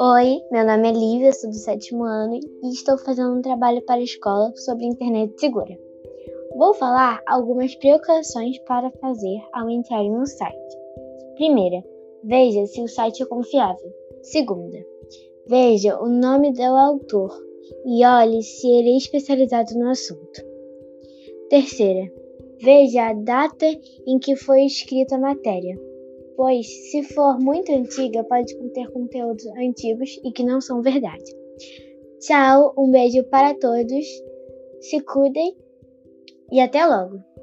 Oi, meu nome é Lívia, sou do sétimo ano e estou fazendo um trabalho para a escola sobre internet segura. Vou falar algumas precauções para fazer ao entrar em um site. Primeira, veja se o site é confiável. Segunda, veja o nome do autor e olhe se ele é especializado no assunto. Terceira, veja a data em que foi escrita a matéria pois, se for muito antiga, pode conter conteúdos antigos e que não são verdade. Tchau, um beijo para todos, se cuidem e até logo!